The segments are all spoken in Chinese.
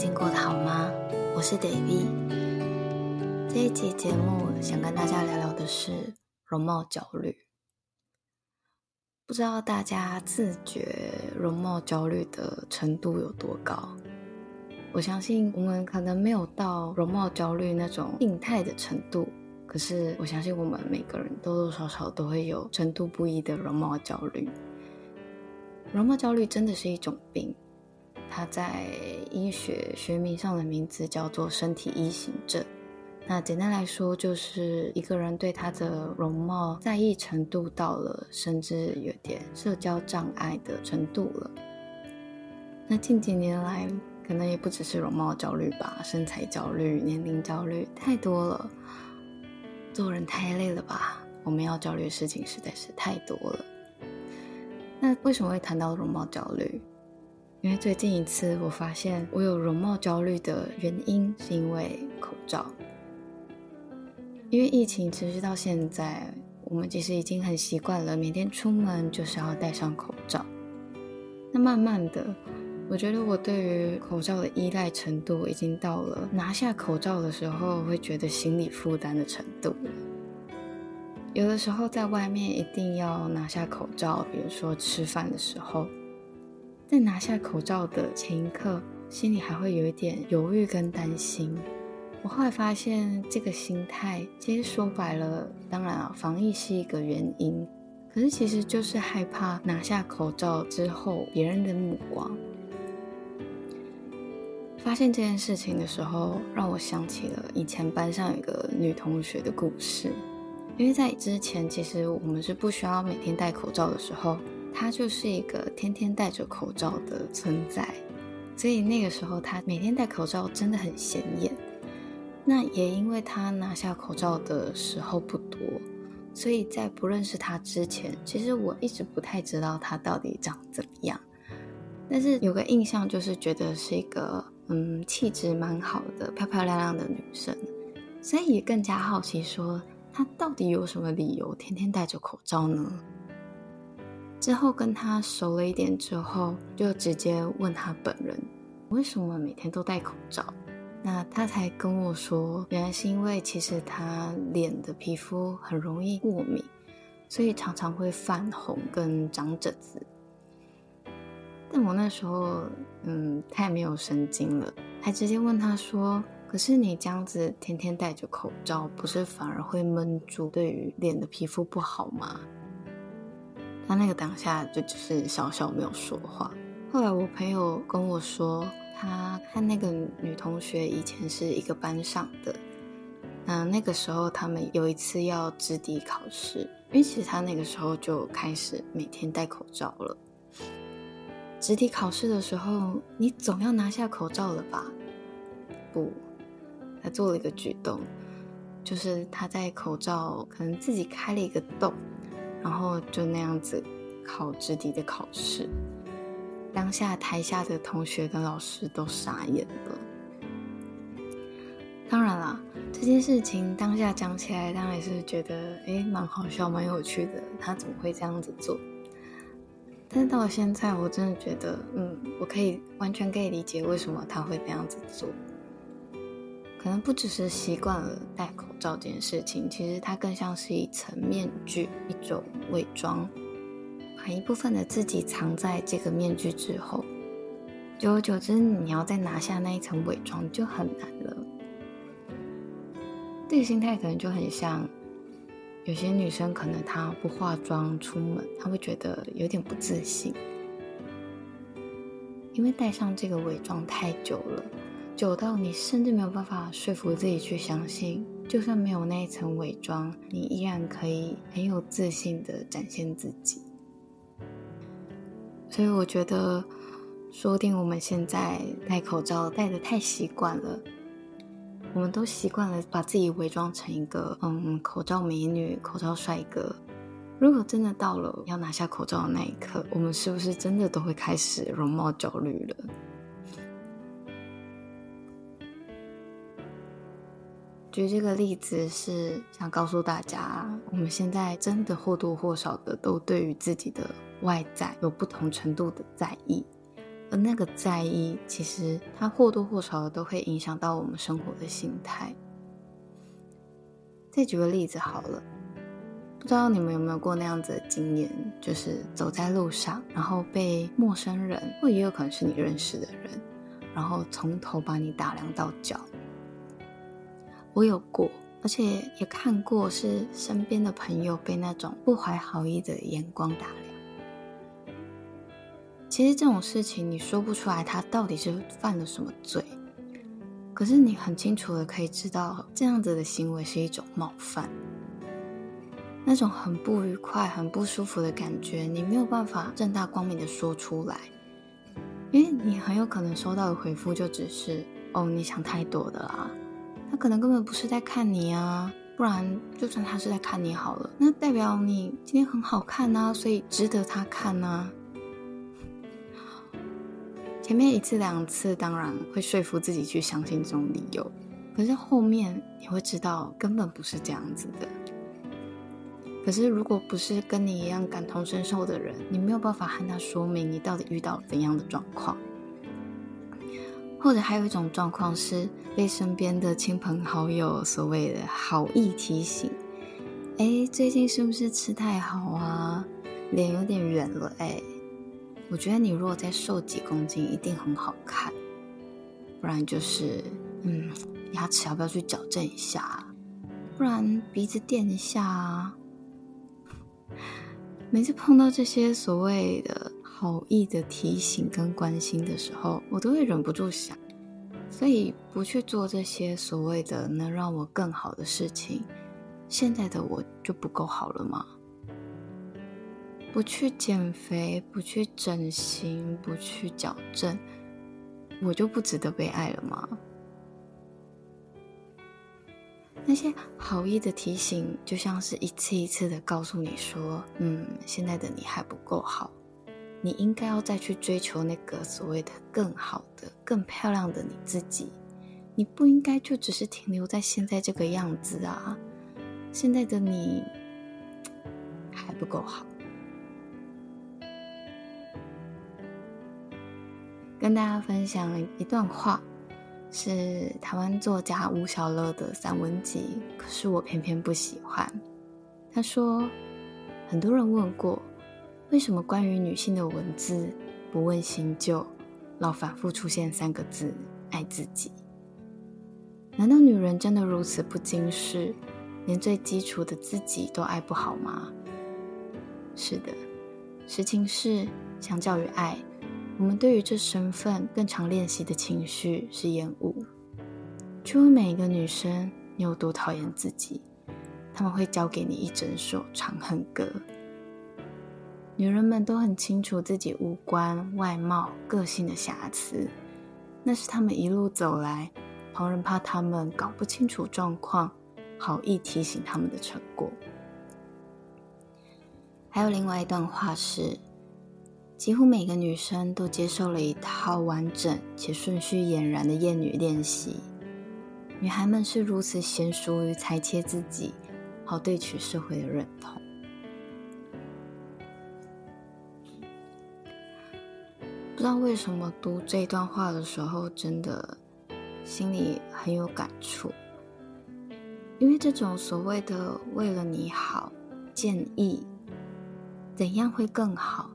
近过得好吗？我是 David。这一集节目想跟大家聊聊的是容貌焦虑。不知道大家自觉容貌焦虑的程度有多高？我相信我们可能没有到容貌焦虑那种病态的程度，可是我相信我们每个人多多少少都会有程度不一的容貌焦虑。容貌焦虑真的是一种病。它在医学学名上的名字叫做身体异形症。那简单来说，就是一个人对他的容貌在意程度到了，甚至有点社交障碍的程度了。那近几年来，可能也不只是容貌焦虑吧，身材焦虑、年龄焦虑太多了。做人太累了吧？我们要焦虑的事情实在是太多了。那为什么会谈到容貌焦虑？因为最近一次，我发现我有容貌焦虑的原因，是因为口罩。因为疫情持续到现在，我们其实已经很习惯了，每天出门就是要戴上口罩。那慢慢的，我觉得我对于口罩的依赖程度，已经到了拿下口罩的时候会觉得心理负担的程度了。有的时候在外面一定要拿下口罩，比如说吃饭的时候。在拿下口罩的前一刻，心里还会有一点犹豫跟担心。我后来发现，这个心态其实说白了，当然啊，防疫是一个原因，可是其实就是害怕拿下口罩之后别人的目光。发现这件事情的时候，让我想起了以前班上有一个女同学的故事。因为在之前，其实我们是不需要每天戴口罩的时候。他就是一个天天戴着口罩的存在，所以那个时候他每天戴口罩真的很显眼。那也因为他拿下口罩的时候不多，所以在不认识他之前，其实我一直不太知道他到底长怎么样。但是有个印象就是觉得是一个嗯气质蛮好的、漂漂亮亮的女生，所以也更加好奇说她到底有什么理由天天戴着口罩呢？之后跟他熟了一点之后，就直接问他本人为什么每天都戴口罩。那他才跟我说，原来是因为其实他脸的皮肤很容易过敏，所以常常会泛红跟长疹子。但我那时候，嗯，太没有神经了，还直接问他说：“可是你这样子天天戴着口罩，不是反而会闷住，对于脸的皮肤不好吗？”他那个当下就只是笑笑没有说话。后来我朋友跟我说，他看那个女同学以前是一个班上的，那那个时候他们有一次要直笛考试，因为其实他那个时候就开始每天戴口罩了。直笛考试的时候，你总要拿下口罩了吧？不，他做了一个举动，就是他在口罩可能自己开了一个洞。然后就那样子考直笛的考试，当下台下的同学跟老师都傻眼了。当然啦，这件事情当下讲起来，当然是觉得诶蛮好笑、蛮有趣的。他怎么会这样子做？但是到了现在，我真的觉得，嗯，我可以完全可以理解为什么他会这样子做。可能不只是习惯了戴口罩这件事情，其实它更像是一层面具，一种伪装，把一部分的自己藏在这个面具之后，久而久之，你要再拿下那一层伪装就很难了。这个心态可能就很像，有些女生可能她不化妆出门，她会觉得有点不自信，因为戴上这个伪装太久了。久到你甚至没有办法说服自己去相信，就算没有那一层伪装，你依然可以很有自信的展现自己。所以我觉得，说不定我们现在戴口罩戴的太习惯了，我们都习惯了把自己伪装成一个嗯口罩美女、口罩帅哥。如果真的到了要拿下口罩的那一刻，我们是不是真的都会开始容貌焦虑了？举这个例子是想告诉大家，我们现在真的或多或少的都对于自己的外在有不同程度的在意，而那个在意，其实它或多或少的都会影响到我们生活的心态。再举个例子好了，不知道你们有没有过那样子的经验，就是走在路上，然后被陌生人，或也有可能是你认识的人，然后从头把你打量到脚。我有过，而且也看过，是身边的朋友被那种不怀好意的眼光打量。其实这种事情你说不出来，他到底是犯了什么罪。可是你很清楚的可以知道，这样子的行为是一种冒犯，那种很不愉快、很不舒服的感觉，你没有办法正大光明的说出来，因为你很有可能收到的回复就只是“哦，你想太多的啦”，他可能根本不是在看你啊，不然就算他是在看你好了，那代表你今天很好看啊，所以值得他看啊。前面一次两次，当然会说服自己去相信这种理由，可是后面你会知道根本不是这样子的。可是如果不是跟你一样感同身受的人，你没有办法和他说明你到底遇到怎样的状况。或者还有一种状况是被身边的亲朋好友所谓的好意提醒：“哎，最近是不是吃太好啊？脸有点圆了，哎。”我觉得你如果再瘦几公斤，一定很好看。不然就是，嗯，牙齿要不要去矫正一下？不然鼻子垫一下啊。每次碰到这些所谓的好意的提醒跟关心的时候，我都会忍不住想：所以不去做这些所谓的能让我更好的事情，现在的我就不够好了吗？不去减肥，不去整形，不去矫正，我就不值得被爱了吗？那些好意的提醒，就像是一次一次的告诉你说：“嗯，现在的你还不够好，你应该要再去追求那个所谓的更好的、更漂亮的你自己。你不应该就只是停留在现在这个样子啊！现在的你还不够好。”跟大家分享一段话，是台湾作家吴小乐的散文集，可是我偏偏不喜欢。他说，很多人问过，为什么关于女性的文字不问新旧，老反复出现三个字“爱自己”？难道女人真的如此不经事，连最基础的自己都爱不好吗？是的，实情是，相较于爱。我们对于这身份更常练习的情绪是厌恶。去问每一个女生，你有多讨厌自己，他们会教给你一整首《长恨歌》。女人们都很清楚自己五官、外貌、个性的瑕疵，那是他们一路走来，旁人怕他们搞不清楚状况，好意提醒他们的成果。还有另外一段话是。几乎每个女生都接受了一套完整且顺序俨然的厌女练习。女孩们是如此娴熟于裁切自己，好对取社会的认同。不知道为什么读这段话的时候，真的心里很有感触。因为这种所谓的为了你好，建议怎样会更好。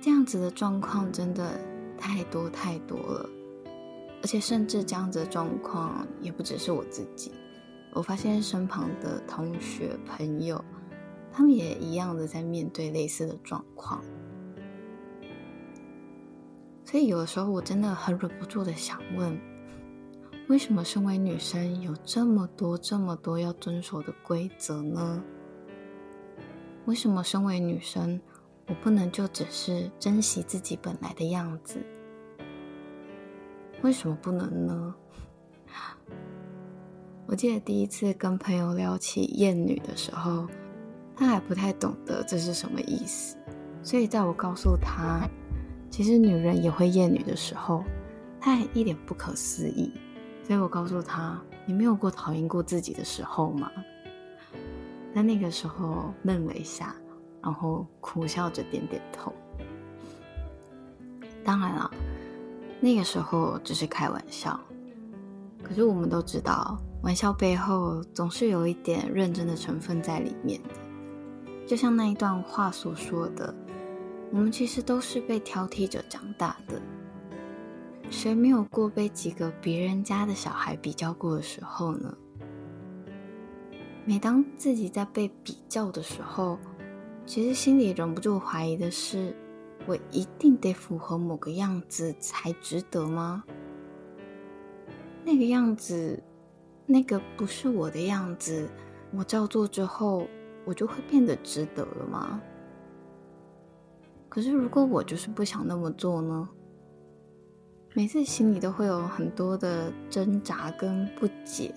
这样子的状况真的太多太多了，而且甚至这样子的状况也不只是我自己，我发现身旁的同学朋友，他们也一样的在面对类似的状况，所以有的时候我真的很忍不住的想问，为什么身为女生有这么多这么多要遵守的规则呢？为什么身为女生？我不能就只是珍惜自己本来的样子，为什么不能呢？我记得第一次跟朋友聊起厌女的时候，他还不太懂得这是什么意思，所以在我告诉他其实女人也会厌女的时候，他还一脸不可思议。所以我告诉他：“你没有过讨厌过自己的时候吗？”在那个时候愣了一下。然后苦笑着点点头。当然了，那个时候只是开玩笑。可是我们都知道，玩笑背后总是有一点认真的成分在里面的。就像那一段话所说的：“我们其实都是被挑剔着长大的。谁没有过被几个别人家的小孩比较过的时候呢？每当自己在被比较的时候，其实心里忍不住怀疑的是：我一定得符合某个样子才值得吗？”那个样子，那个不是我的样子，我照做之后，我就会变得值得了吗？可是如果我就是不想那么做呢？每次心里都会有很多的挣扎跟不解，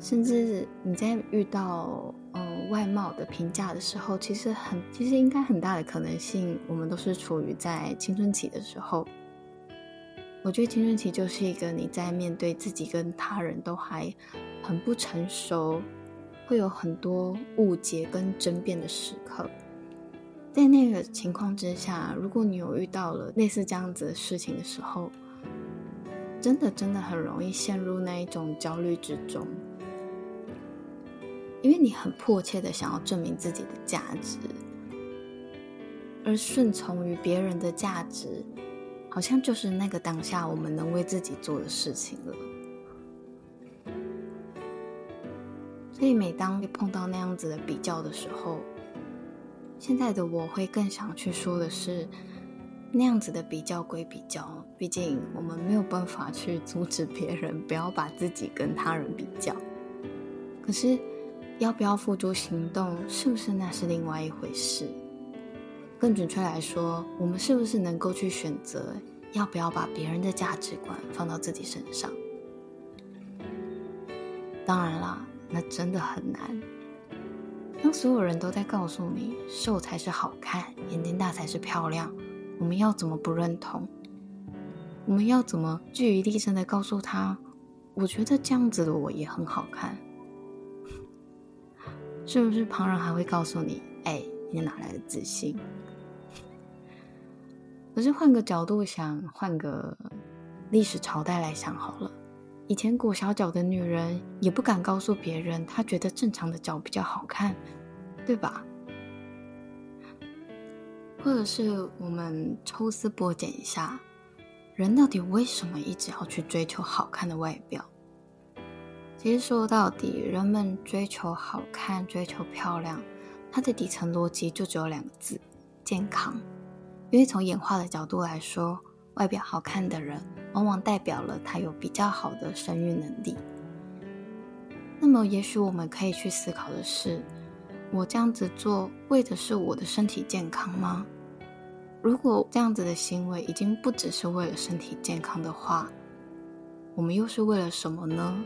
甚至你在遇到嗯外貌的评价的时候，其实很其实应该很大的可能性，我们都是处于在青春期的时候。我觉得青春期就是一个你在面对自己跟他人都还很不成熟，会有很多误解跟争辩的时刻。在那个情况之下，如果你有遇到了类似这样子的事情的时候，真的真的很容易陷入那一种焦虑之中，因为你很迫切的想要证明自己的价值，而顺从于别人的价值。好像就是那个当下我们能为自己做的事情了。所以每当碰到那样子的比较的时候，现在的我会更想去说的是，那样子的比较归比较，毕竟我们没有办法去阻止别人不要把自己跟他人比较。可是要不要付诸行动，是不是那是另外一回事？更准确来说，我们是不是能够去选择要不要把别人的价值观放到自己身上？当然啦，那真的很难。当所有人都在告诉你瘦才是好看，眼睛大才是漂亮，我们要怎么不认同？我们要怎么据理力争的告诉他，我觉得这样子的我也很好看？是不是旁人还会告诉你，哎，你哪来的自信？可是换个角度想，换个历史朝代来想好了，以前裹小脚的女人也不敢告诉别人，她觉得正常的脚比较好看，对吧？或者是我们抽丝剥茧一下，人到底为什么一直要去追求好看的外表？其实说到底，人们追求好看、追求漂亮，它的底层逻辑就只有两个字：健康。因为从演化的角度来说，外表好看的人往往代表了他有比较好的生育能力。那么，也许我们可以去思考的是：我这样子做为的是我的身体健康吗？如果这样子的行为已经不只是为了身体健康的话，我们又是为了什么呢？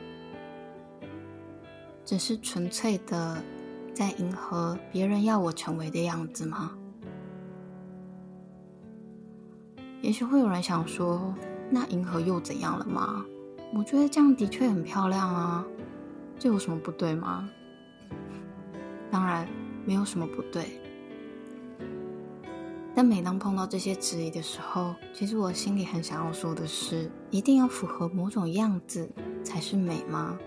只是纯粹的在迎合别人要我成为的样子吗？也许会有人想说：“那银河又怎样了吗？”我觉得这样的确很漂亮啊，这有什么不对吗？当然没有什么不对。但每当碰到这些质疑的时候，其实我心里很想要说的是：一定要符合某种样子才是美吗？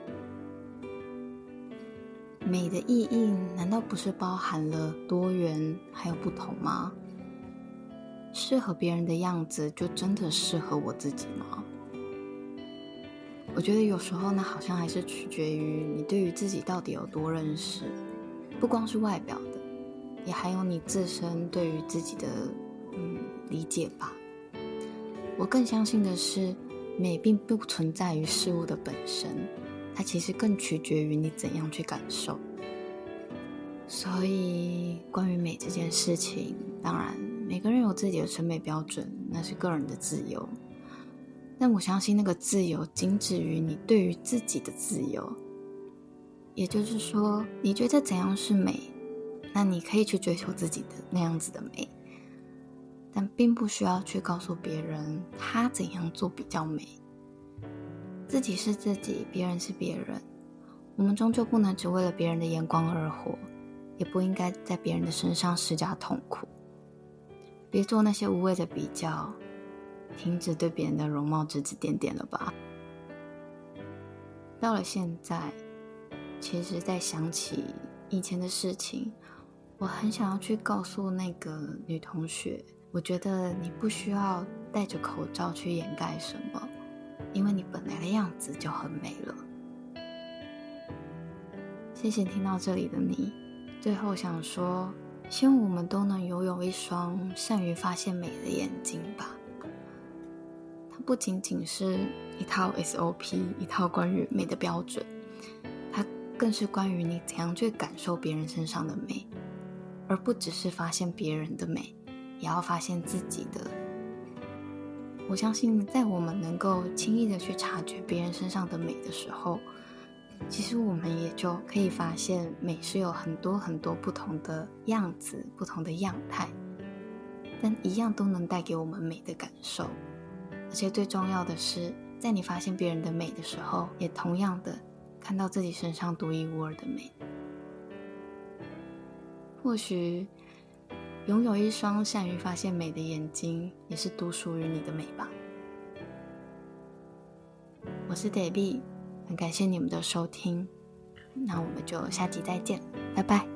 美的意义难道不是包含了多元还有不同吗？适合别人的样子，就真的适合我自己吗？我觉得有时候呢，好像还是取决于你对于自己到底有多认识，不光是外表的，也还有你自身对于自己的嗯理解吧。我更相信的是，美并不存在于事物的本身，它其实更取决于你怎样去感受。所以，关于美这件事情，当然。每个人有自己的审美标准，那是个人的自由。但我相信那个自由仅止于你对于自己的自由。也就是说，你觉得怎样是美，那你可以去追求自己的那样子的美，但并不需要去告诉别人他怎样做比较美。自己是自己，别人是别人。我们终究不能只为了别人的眼光而活，也不应该在别人的身上施加痛苦。别做那些无谓的比较，停止对别人的容貌指指点点了吧？到了现在，其实在想起以前的事情，我很想要去告诉那个女同学，我觉得你不需要戴着口罩去掩盖什么，因为你本来的样子就很美了。谢谢听到这里的你。最后想说，希望我们都能拥有一双善于发现美的眼睛吧。它不仅仅是一套 SOP，一套关于美的标准，它更是关于你怎样去感受别人身上的美，而不只是发现别人的美，也要发现自己的。我相信，在我们能够轻易的去察觉别人身上的美的时候，其实我们也就可以发现，美是有很多很多不同的样子、不同的样态，但一样都能带给我们美的感受。而且最重要的是，在你发现别人的美的时候，也同样的看到自己身上独一无二的美。或许，拥有一双善于发现美的眼睛，也是独属于你的美吧。我是 Debbie。很感谢你们的收听，那我们就下集再见，拜拜。